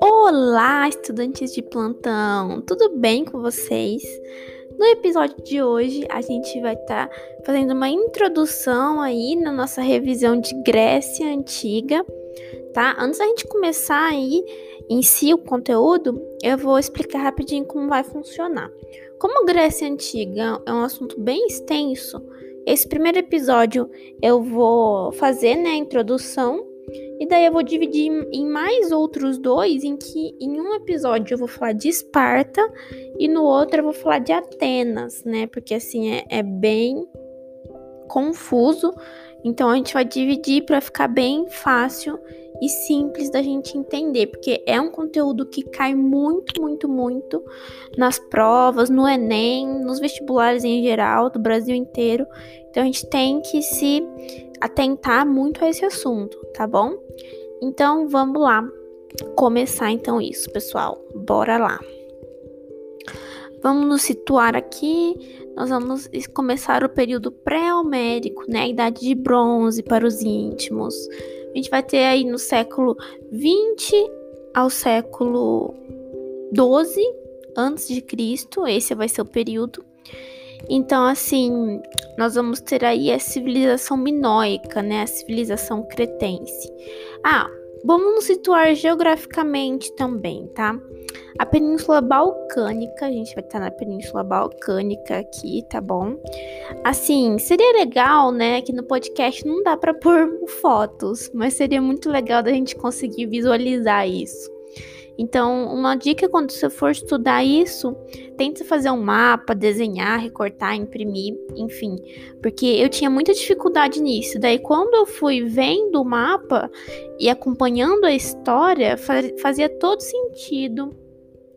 Olá, estudantes de plantão, tudo bem com vocês? No episódio de hoje, a gente vai estar tá fazendo uma introdução aí na nossa revisão de Grécia Antiga, tá? Antes da gente começar aí em si o conteúdo, eu vou explicar rapidinho como vai funcionar. Como Grécia Antiga é um assunto bem extenso, esse primeiro episódio eu vou fazer né, a introdução e daí eu vou dividir em mais outros dois, em que em um episódio eu vou falar de Esparta e no outro eu vou falar de Atenas, né? Porque assim é, é bem confuso. Então a gente vai dividir para ficar bem fácil e simples da gente entender, porque é um conteúdo que cai muito, muito, muito nas provas, no Enem, nos vestibulares em geral, do Brasil inteiro. Então a gente tem que se atentar muito a esse assunto, tá bom? Então vamos lá começar então isso, pessoal. Bora lá. Vamos nos situar aqui. Nós vamos começar o período pré-homérico, né? A idade de bronze para os íntimos. A gente vai ter aí no século 20 ao século 12 antes de Cristo. Esse vai ser o período. Então, assim, nós vamos ter aí a civilização minoica, né? A civilização cretense. Ah, vamos nos situar geograficamente também, tá? A Península Balcânica, a gente vai estar na Península Balcânica aqui, tá bom? Assim, seria legal, né, que no podcast não dá para pôr fotos, mas seria muito legal da gente conseguir visualizar isso. Então, uma dica quando você for estudar isso, tente fazer um mapa, desenhar, recortar, imprimir, enfim, porque eu tinha muita dificuldade nisso. Daí, quando eu fui vendo o mapa e acompanhando a história, fazia todo sentido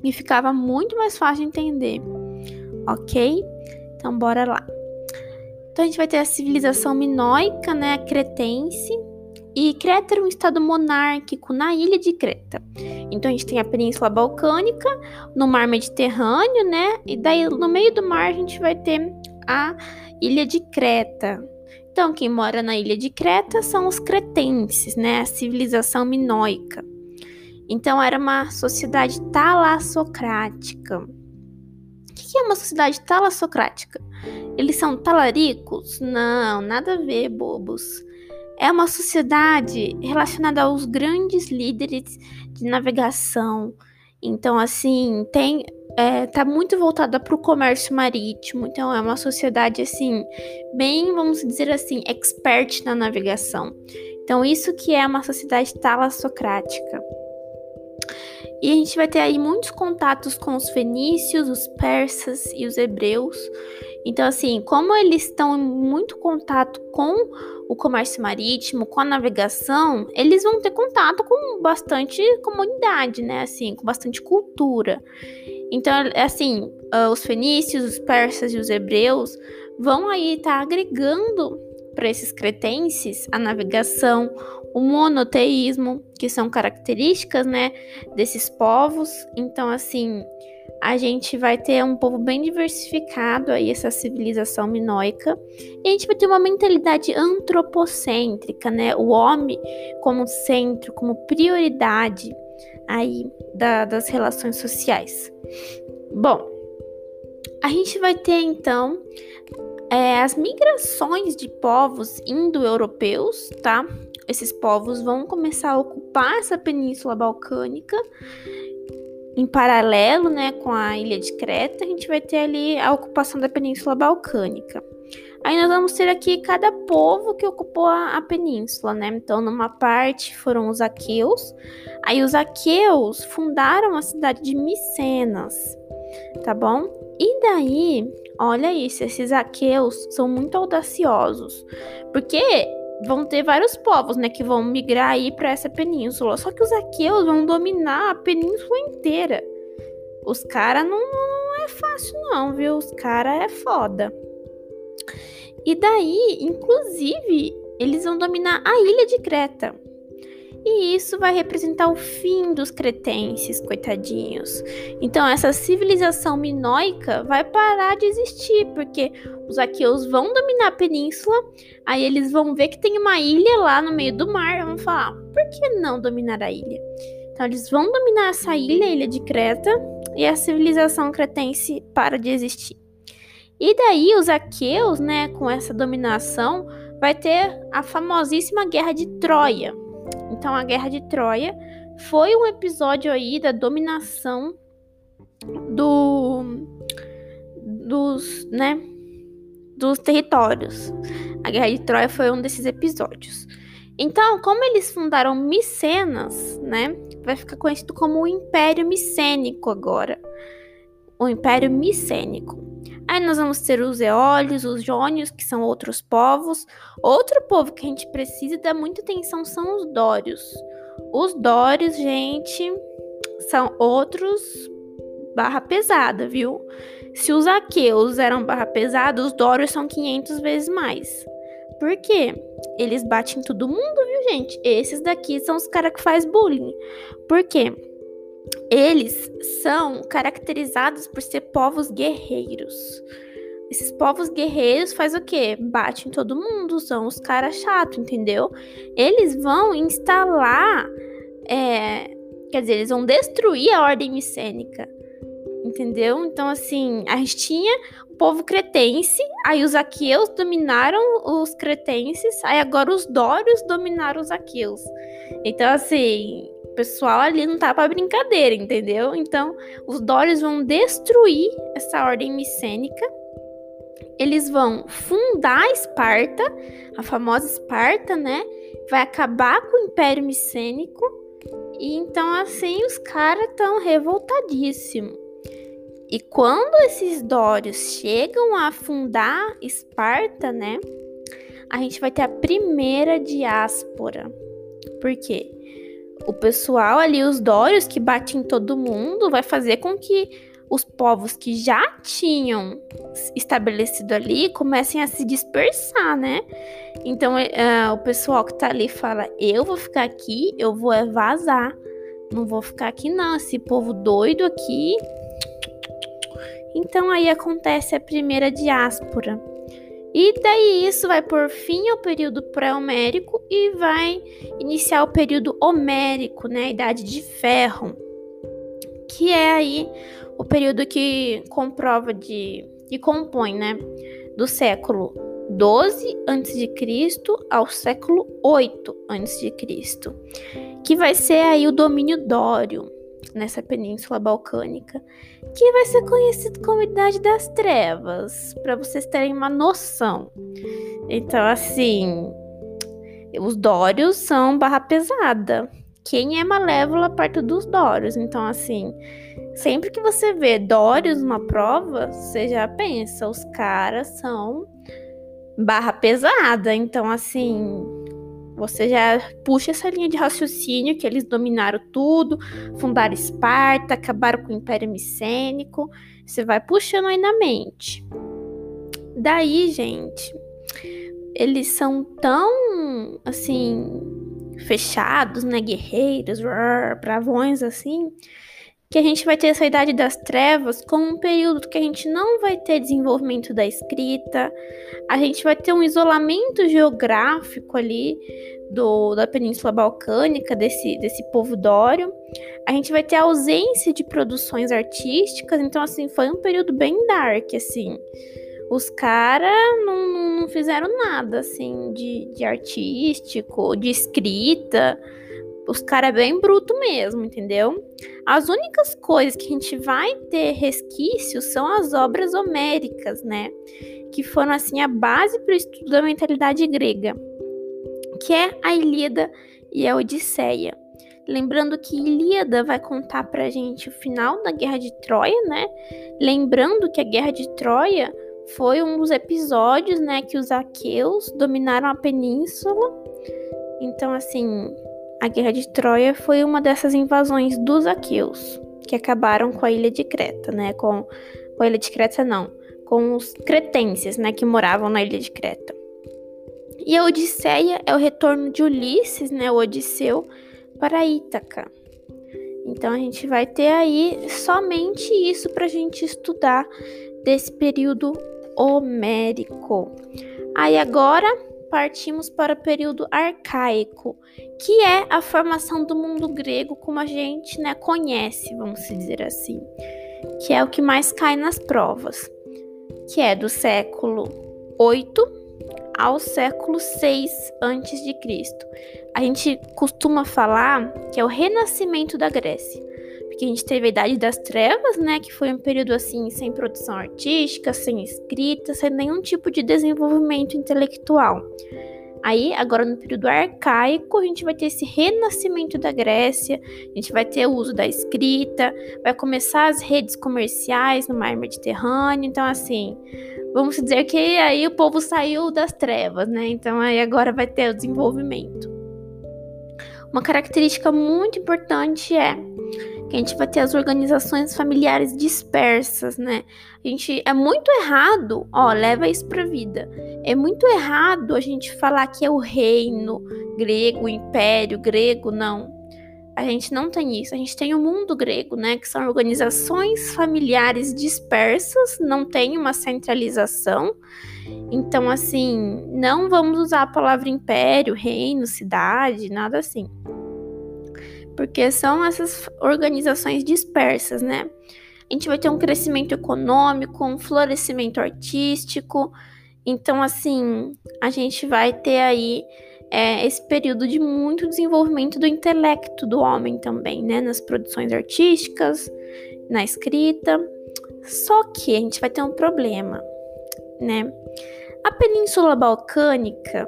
e ficava muito mais fácil de entender. Ok? Então, bora lá. Então, a gente vai ter a civilização minoica, né, cretense, e Creta era um estado monárquico na ilha de Creta. Então a gente tem a Península Balcânica, no Mar Mediterrâneo, né? E daí no meio do mar a gente vai ter a ilha de Creta. Então quem mora na ilha de Creta são os cretenses, né? A civilização minoica. Então era uma sociedade talassocrática. O que é uma sociedade talassocrática? Eles são talaricos? Não, nada a ver, bobos é uma sociedade relacionada aos grandes líderes de navegação. Então, assim, tem é, tá muito voltada para o comércio marítimo. Então, é uma sociedade assim bem, vamos dizer assim, expert na navegação. Então, isso que é uma sociedade talassocrática. E a gente vai ter aí muitos contatos com os fenícios, os persas e os hebreus. Então, assim, como eles estão em muito contato com o comércio marítimo, com a navegação, eles vão ter contato com bastante comunidade, né? Assim, com bastante cultura. Então, assim, ah, os fenícios, os persas e os hebreus vão aí estar tá agregando para esses cretenses a navegação, o monoteísmo, que são características, né, desses povos. Então, assim, a gente vai ter um povo bem diversificado aí, essa civilização minoica, e a gente vai ter uma mentalidade antropocêntrica, né? O homem como centro, como prioridade aí da, das relações sociais. Bom, a gente vai ter então é, as migrações de povos indo-europeus, tá? Esses povos vão começar a ocupar essa península balcânica em paralelo né, com a ilha de Creta, a gente vai ter ali a ocupação da Península Balcânica. Aí nós vamos ter aqui cada povo que ocupou a, a, península, né? Então, numa parte foram os aqueus. Aí os aqueus fundaram a cidade de Micenas, tá bom? E daí, olha isso, esses aqueus são muito audaciosos, porque vão ter vários povos, né, que vão migrar aí para essa península. Só que os aqueus vão dominar a península inteira. Os caras não, não é fácil não, viu? Os caras é foda. E daí, inclusive, eles vão dominar a ilha de Creta. E isso vai representar o fim dos cretenses, coitadinhos. Então, essa civilização minoica vai parar de existir, porque os aqueus vão dominar a península, aí eles vão ver que tem uma ilha lá no meio do mar, vão falar: por que não dominar a ilha? Então, eles vão dominar essa ilha, a ilha de Creta, e a civilização cretense para de existir. E daí, os aqueus, né, com essa dominação, vai ter a famosíssima Guerra de Troia. Então, a Guerra de Troia foi um episódio aí da dominação do dos, né, dos territórios. A Guerra de Troia foi um desses episódios. Então, como eles fundaram Micenas, né, vai ficar conhecido como o Império Micênico agora. O Império Micênico. Aí nós vamos ter os eólios, os jônios, que são outros povos. Outro povo que a gente precisa dar muita atenção são os dórios. Os dórios, gente, são outros barra pesada, viu? Se os aqueus eram barra pesada, os dórios são 500 vezes mais. Por quê? Eles batem todo mundo, viu, gente? Esses daqui são os caras que faz bullying. Por quê? Eles são caracterizados por ser povos guerreiros. Esses povos guerreiros faz o quê? Batem todo mundo, são os caras chatos, entendeu? Eles vão instalar, é, quer dizer, eles vão destruir a ordem micênica, entendeu? Então, assim, a gente tinha o povo cretense, aí os aqueus dominaram os cretenses, aí agora os dórios dominaram os aqueus. Então, assim, pessoal ali não tá para brincadeira, entendeu? Então, os Dórios vão destruir essa ordem micênica. Eles vão fundar Esparta, a famosa Esparta, né? Vai acabar com o Império Micênico. E então, assim, os caras estão revoltadíssimos. E quando esses Dórios chegam a fundar Esparta, né? A gente vai ter a primeira diáspora. Por quê? O pessoal ali, os dórios que batem em todo mundo, vai fazer com que os povos que já tinham estabelecido ali comecem a se dispersar, né? Então uh, o pessoal que tá ali fala: eu vou ficar aqui, eu vou é vazar, não vou ficar aqui não, esse povo doido aqui. Então aí acontece a primeira diáspora. E daí isso vai por fim ao período pré-homérico e vai iniciar o período homérico, né, a idade de ferro, que é aí o período que comprova de que compõe, né, do século 12 a.C. ao século 8 a.C., que vai ser aí o domínio dório nessa península balcânica, que vai ser conhecido como Idade das Trevas, para vocês terem uma noção. Então, assim, os Dórios são barra pesada. Quem é Malévola perto dos Dórios? Então, assim, sempre que você vê Dórios numa prova, você já pensa, os caras são barra pesada. Então, assim, você já puxa essa linha de raciocínio que eles dominaram tudo, fundaram Esparta, acabaram com o Império Micênico. Você vai puxando aí na mente. Daí, gente, eles são tão assim fechados, né, guerreiros, bravões assim, que a gente vai ter essa idade das trevas como um período que a gente não vai ter desenvolvimento da escrita, a gente vai ter um isolamento geográfico ali do, da Península Balcânica, desse, desse povo dório, a gente vai ter ausência de produções artísticas, então assim, foi um período bem dark, assim. Os caras não, não fizeram nada, assim, de, de artístico, de escrita, os caras é bem bruto mesmo, entendeu? As únicas coisas que a gente vai ter resquícios são as obras homéricas, né? Que foram assim a base para o estudo da mentalidade grega, que é a Ilíada e a Odisseia. Lembrando que Ilíada vai contar pra gente o final da Guerra de Troia, né? Lembrando que a Guerra de Troia foi um dos episódios, né, que os aqueus dominaram a península. Então, assim, a Guerra de Troia foi uma dessas invasões dos aqueus, que acabaram com a ilha de Creta, né? Com, com a ilha de Creta, não. Com os cretenses, né? Que moravam na ilha de Creta. E a Odisseia é o retorno de Ulisses, né? O Odisseu, para Ítaca. Então a gente vai ter aí somente isso para a gente estudar desse período homérico. Aí agora partimos para o período arcaico, que é a formação do mundo grego como a gente né, conhece, vamos dizer assim, que é o que mais cai nas provas, que é do século 8 ao século 6 a.C. A gente costuma falar que é o renascimento da Grécia, porque a gente teve a Idade das Trevas, né, que foi um período assim sem produção artística, sem escrita, sem nenhum tipo de desenvolvimento intelectual. Aí, agora no período arcaico, a gente vai ter esse renascimento da Grécia, a gente vai ter o uso da escrita, vai começar as redes comerciais no mar Mediterrâneo. Então, assim, vamos dizer que aí o povo saiu das trevas, né? Então, aí agora vai ter o desenvolvimento. Uma característica muito importante é que a gente vai ter as organizações familiares dispersas, né? A gente é muito errado, ó, leva isso para vida. É muito errado a gente falar que é o reino grego, império grego, não. A gente não tem isso. A gente tem o mundo grego, né, que são organizações familiares dispersas, não tem uma centralização. Então, assim, não vamos usar a palavra império, reino, cidade, nada assim porque são essas organizações dispersas, né? A gente vai ter um crescimento econômico, um florescimento artístico. Então, assim, a gente vai ter aí é, esse período de muito desenvolvimento do intelecto do homem também, né? Nas produções artísticas, na escrita. Só que a gente vai ter um problema, né? A Península Balcânica,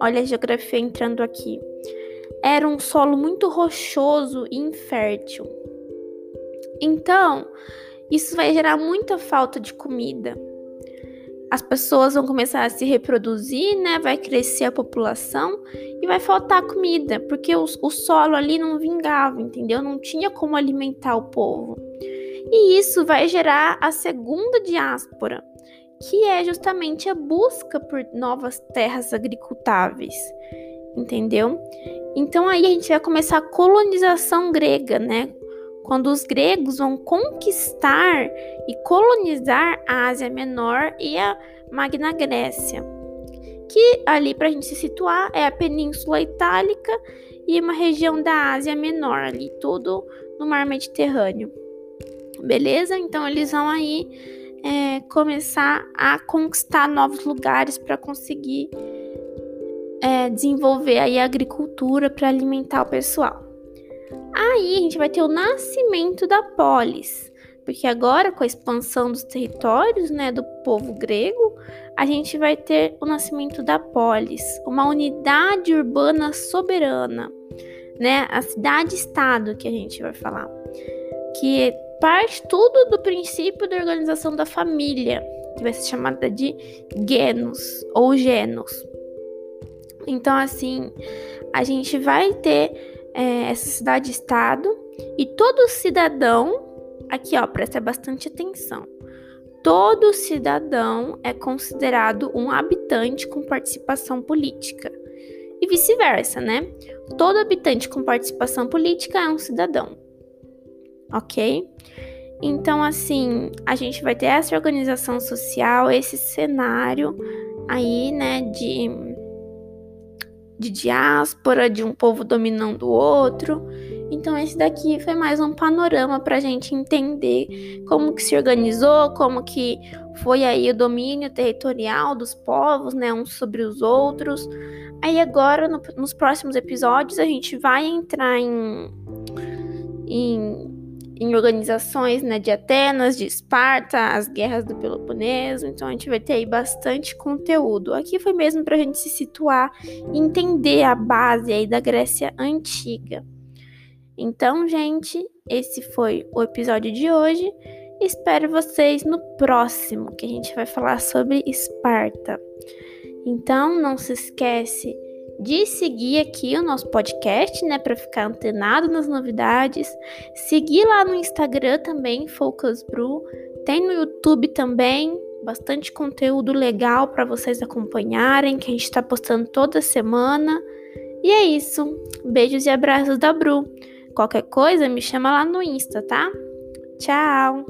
olha a geografia entrando aqui era um solo muito rochoso e infértil. Então, isso vai gerar muita falta de comida. As pessoas vão começar a se reproduzir, né? Vai crescer a população e vai faltar comida, porque o, o solo ali não vingava, entendeu? Não tinha como alimentar o povo. E isso vai gerar a segunda diáspora, que é justamente a busca por novas terras agricultáveis, entendeu? Então aí a gente vai começar a colonização grega, né? Quando os gregos vão conquistar e colonizar a Ásia Menor e a Magna Grécia, que ali para a gente se situar é a Península Itálica e uma região da Ásia Menor, ali tudo no Mar Mediterrâneo. Beleza? Então eles vão aí é, começar a conquistar novos lugares para conseguir é, desenvolver aí a agricultura para alimentar o pessoal. Aí a gente vai ter o nascimento da polis, porque agora com a expansão dos territórios, né, do povo grego, a gente vai ter o nascimento da polis, uma unidade urbana soberana, né, a cidade-estado que a gente vai falar, que parte tudo do princípio da organização da família, que vai ser chamada de genus ou genos. Então, assim, a gente vai ter é, essa cidade-estado e todo cidadão, aqui ó, presta bastante atenção. Todo cidadão é considerado um habitante com participação política. E vice-versa, né? Todo habitante com participação política é um cidadão. Ok? Então, assim, a gente vai ter essa organização social, esse cenário aí, né, de de diáspora, de um povo dominando o outro. Então esse daqui foi mais um panorama para a gente entender como que se organizou, como que foi aí o domínio territorial dos povos, né, uns sobre os outros. Aí agora no, nos próximos episódios a gente vai entrar em, em em organizações né, de Atenas, de Esparta, as guerras do Peloponeso. Então a gente vai ter aí bastante conteúdo. Aqui foi mesmo para a gente se situar e entender a base aí da Grécia Antiga. Então, gente, esse foi o episódio de hoje. Espero vocês no próximo, que a gente vai falar sobre Esparta. Então, não se esquece de seguir aqui o nosso podcast, né, para ficar antenado nas novidades. Seguir lá no Instagram também, Focus Brew. Tem no YouTube também, bastante conteúdo legal para vocês acompanharem, que a gente está postando toda semana. E é isso. Beijos e abraços da Bru. Qualquer coisa, me chama lá no Insta, tá? Tchau!